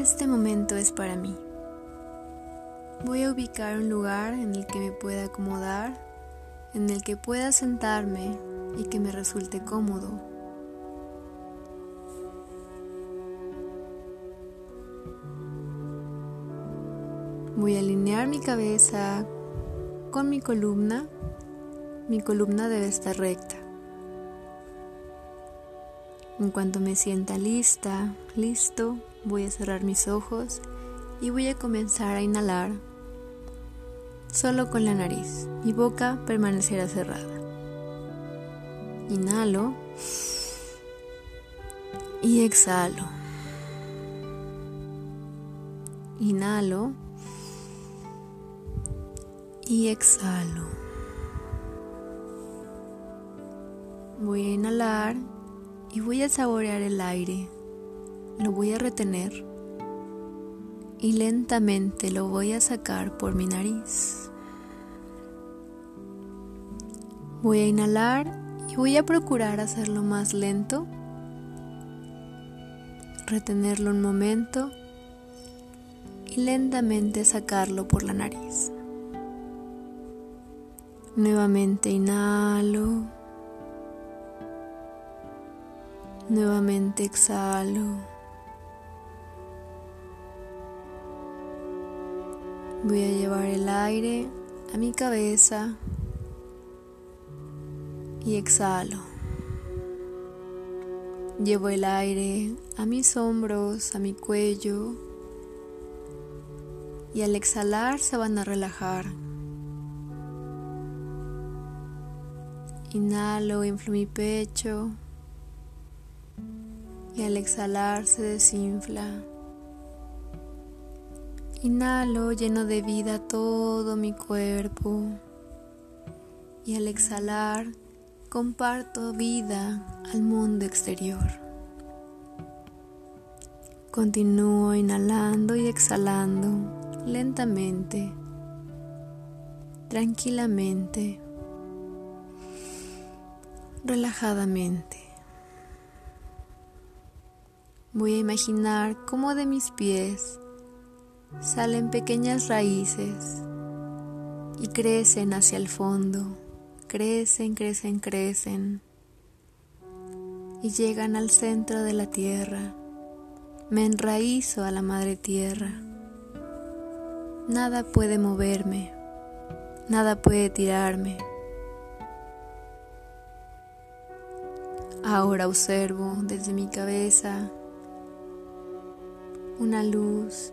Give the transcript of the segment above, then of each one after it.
Este momento es para mí. Voy a ubicar un lugar en el que me pueda acomodar, en el que pueda sentarme y que me resulte cómodo. Voy a alinear mi cabeza con mi columna. Mi columna debe estar recta. En cuanto me sienta lista, listo, voy a cerrar mis ojos y voy a comenzar a inhalar solo con la nariz. Mi boca permanecerá cerrada. Inhalo y exhalo. Inhalo y exhalo. Voy a inhalar y voy a saborear el aire. Lo voy a retener y lentamente lo voy a sacar por mi nariz. Voy a inhalar y voy a procurar hacerlo más lento, retenerlo un momento y lentamente sacarlo por la nariz. Nuevamente inhalo. Nuevamente exhalo. Voy a llevar el aire a mi cabeza y exhalo. Llevo el aire a mis hombros, a mi cuello y al exhalar se van a relajar. Inhalo, inflo mi pecho y al exhalar se desinfla. Inhalo lleno de vida todo mi cuerpo y al exhalar comparto vida al mundo exterior. Continúo inhalando y exhalando lentamente, tranquilamente, relajadamente. Voy a imaginar cómo de mis pies salen pequeñas raíces y crecen hacia el fondo, crecen, crecen, crecen y llegan al centro de la tierra. Me enraízo a la madre tierra. Nada puede moverme, nada puede tirarme. Ahora observo desde mi cabeza una luz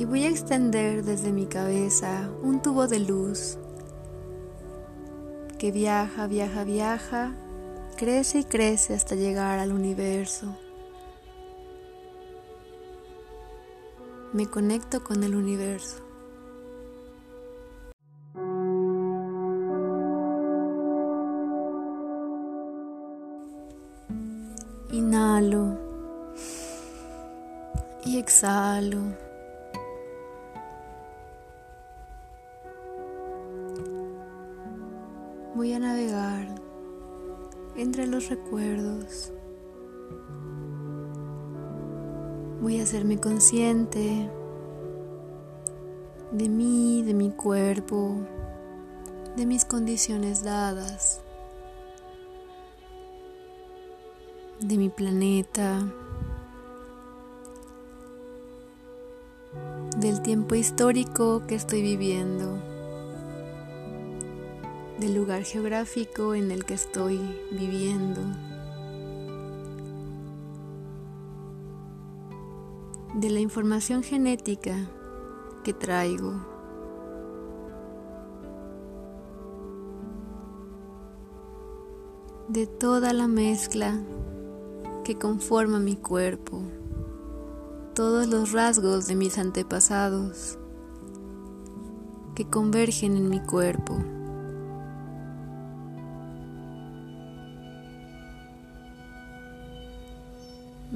y voy a extender desde mi cabeza un tubo de luz que viaja, viaja, viaja, crece y crece hasta llegar al universo. Me conecto con el universo. Consciente de mí, de mi cuerpo, de mis condiciones dadas, de mi planeta. del tiempo histórico que estoy viviendo, del lugar geográfico en el que estoy viviendo, de la información genética que traigo. de toda la mezcla que conforma mi cuerpo todos los rasgos de mis antepasados que convergen en mi cuerpo.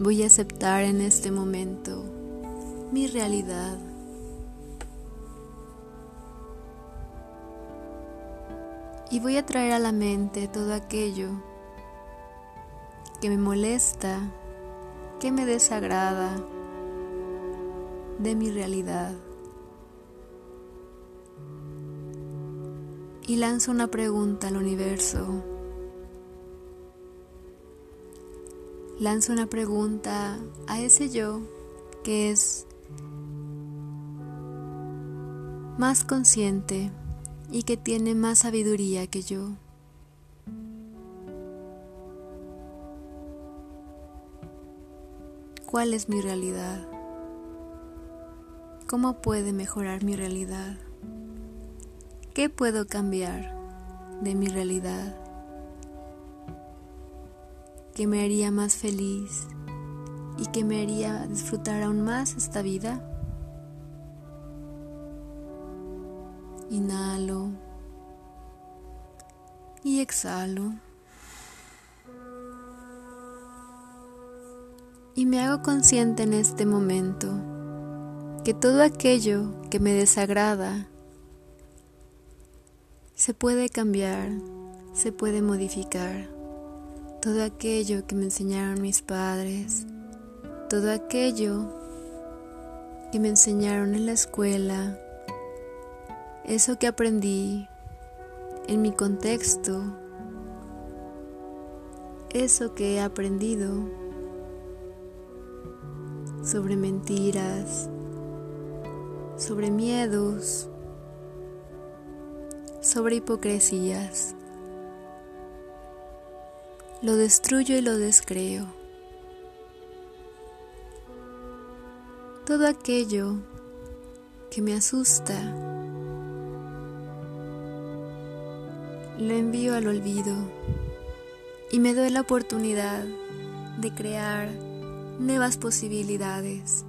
Voy a aceptar en este momento mi realidad. Y voy a traer a la mente todo aquello que me molesta qué me desagrada de mi realidad. Y lanzo una pregunta al universo. Lanzo una pregunta a ese yo que es más consciente y que tiene más sabiduría que yo. ¿Cuál es mi realidad? ¿Cómo puede mejorar mi realidad? ¿Qué puedo cambiar de mi realidad? ¿Qué me haría más feliz y que me haría disfrutar aún más esta vida? Inhalo y exhalo. Y me hago consciente en este momento que todo aquello que me desagrada se puede cambiar, se puede modificar. Todo aquello que me enseñaron mis padres, todo aquello que me enseñaron en la escuela, eso que aprendí en mi contexto, eso que he aprendido sobre mentiras, sobre miedos, sobre hipocresías. Lo destruyo y lo descreo. Todo aquello que me asusta lo envío al olvido y me doy la oportunidad de crear nuevas posibilidades.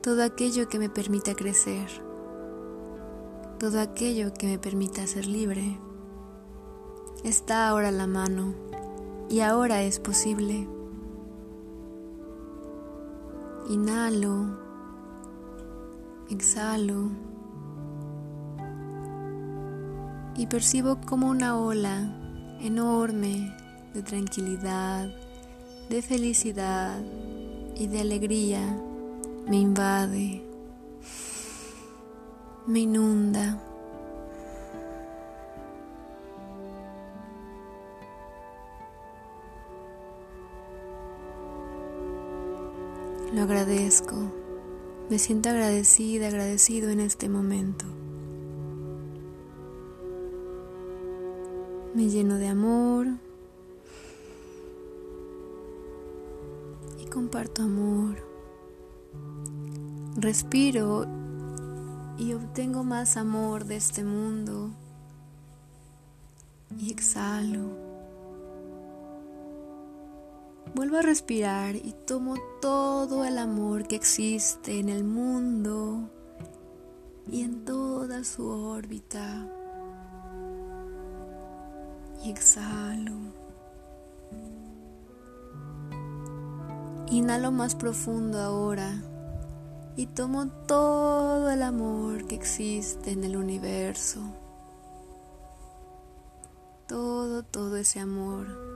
Todo aquello que me permita crecer, todo aquello que me permita ser libre, está ahora la mano y ahora es posible. Inhalo, exhalo y percibo como una ola enorme de tranquilidad, de felicidad y de alegría me invade, me inunda. Agradezco, me siento agradecida, agradecido en este momento. Me lleno de amor y comparto amor. Respiro y obtengo más amor de este mundo y exhalo. Vuelvo a respirar y tomo todo el amor que existe en el mundo y en toda su órbita y exhalo. Inhalo más profundo ahora y tomo todo el amor que existe en el universo. Todo, todo ese amor.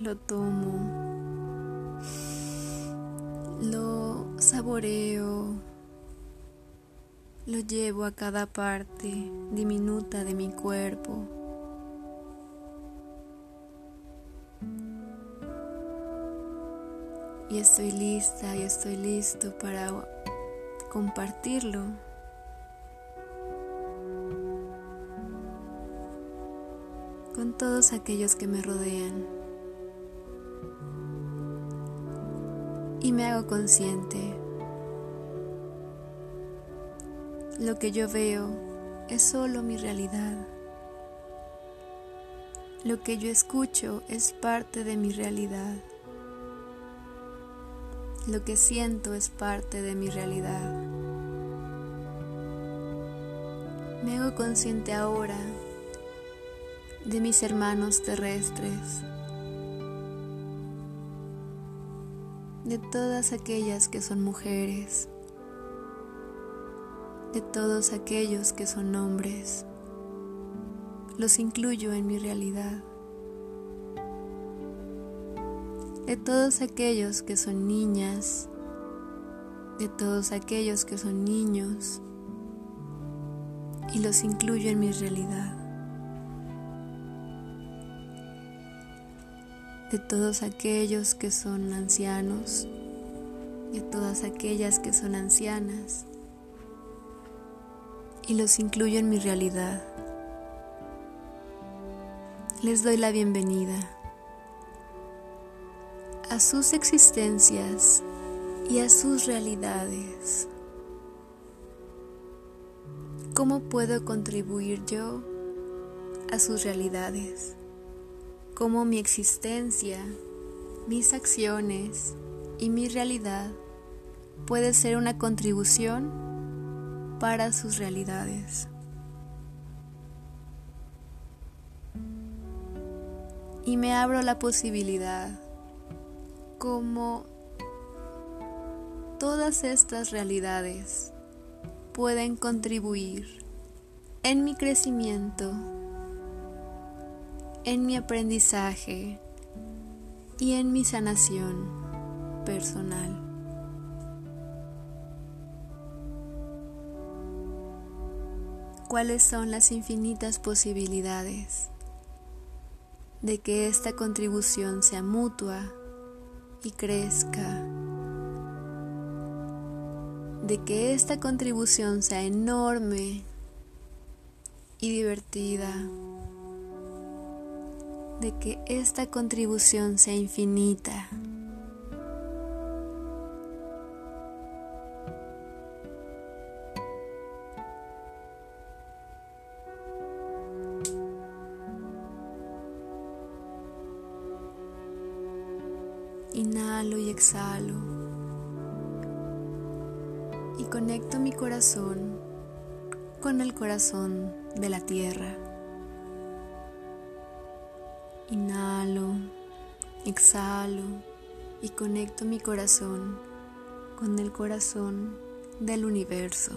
Lo tomo. Lo saboreo lo llevo a cada parte diminuta de mi cuerpo. Y estoy lista y estoy listo para compartirlo. con todos aquellos que me rodean. Me hago consciente Lo que yo veo es solo mi realidad. Lo que yo escucho es parte de mi realidad. Lo que siento es parte de mi realidad. Me hago consciente ahora de mis hermanos terrestres, de todas aquellas que son mujeres, de todos aquellos que son hombres. Los incluyo en mi realidad. De todos aquellos que son niñas, de todos aquellos que son niños, y los incluyo en mi realidad. De todos aquellos que son ancianos, de todas aquellas que son ancianas, y los incluyo en mi realidad. Les doy la bienvenida a sus existencias y a sus realidades. ¿Cómo puedo contribuir yo a sus realidades? ¿Cómo mi existencia, mis acciones y mi realidad puede ser una contribución para sus realidades? Y me abro la posibilidad como todas estas realidades pueden contribuir en mi crecimiento, en mi aprendizaje y en mi sanación personal. ¿Cuáles son las infinitas posibilidades de que esta contribución sea mutua y crezca? de que esta contribución sea enorme y divertida, de que esta contribución sea infinita. Inhalo y exhalo y conecto mi corazón con el corazón de la tierra. Inhalo, exhalo y conecto mi corazón con el corazón del universo.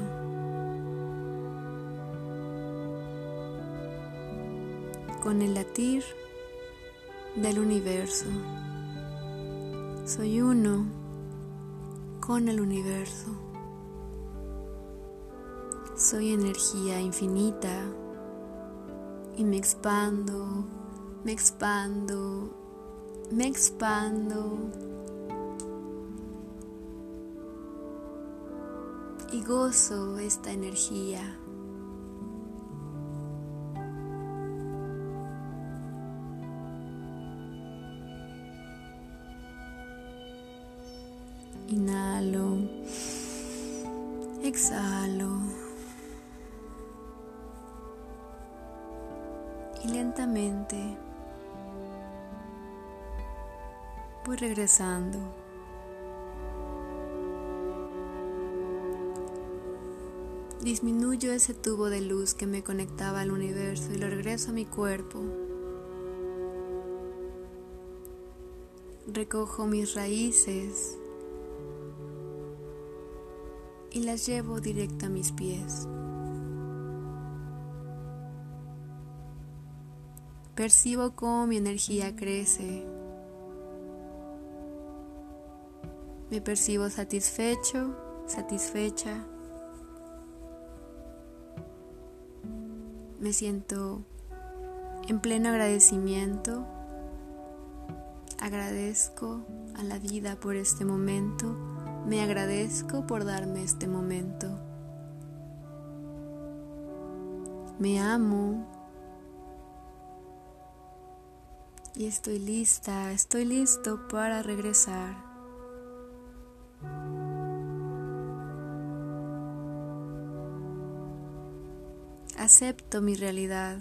Con el latir del universo. Soy uno con el universo. Soy energía infinita y me expando, me expando, me expando y gozo esta energía. Inhalo, exhalo. y lentamente voy regresando. Disminuyo ese tubo de luz que me conectaba al universo y lo regreso a mi cuerpo. Recojo mis raíces y las llevo directo a mis pies. Percibo cómo mi energía crece. Me percibo satisfecho, satisfecha. Me siento en pleno agradecimiento. Agradezco a la vida por este momento. Me agradezco por darme este momento. Me amo, y estoy lista, estoy listo para regresar. Acepto mi realidad.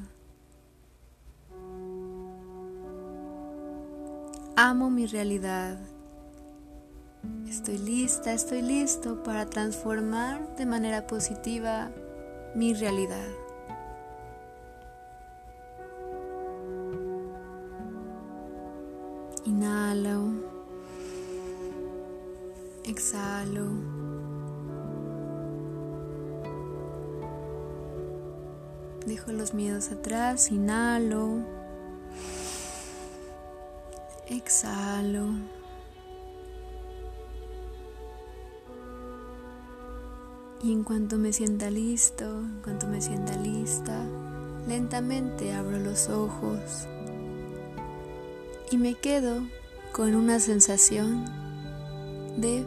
Amo mi realidad. Estoy lista, estoy listo para transformar de manera positiva mi realidad. Inhalo. Exhalo. Dejo los miedos atrás. Inhalo. Exhalo. Y en cuanto me sienta listo, en cuanto me sienta lista, lentamente abro los ojos y me quedo con una sensación de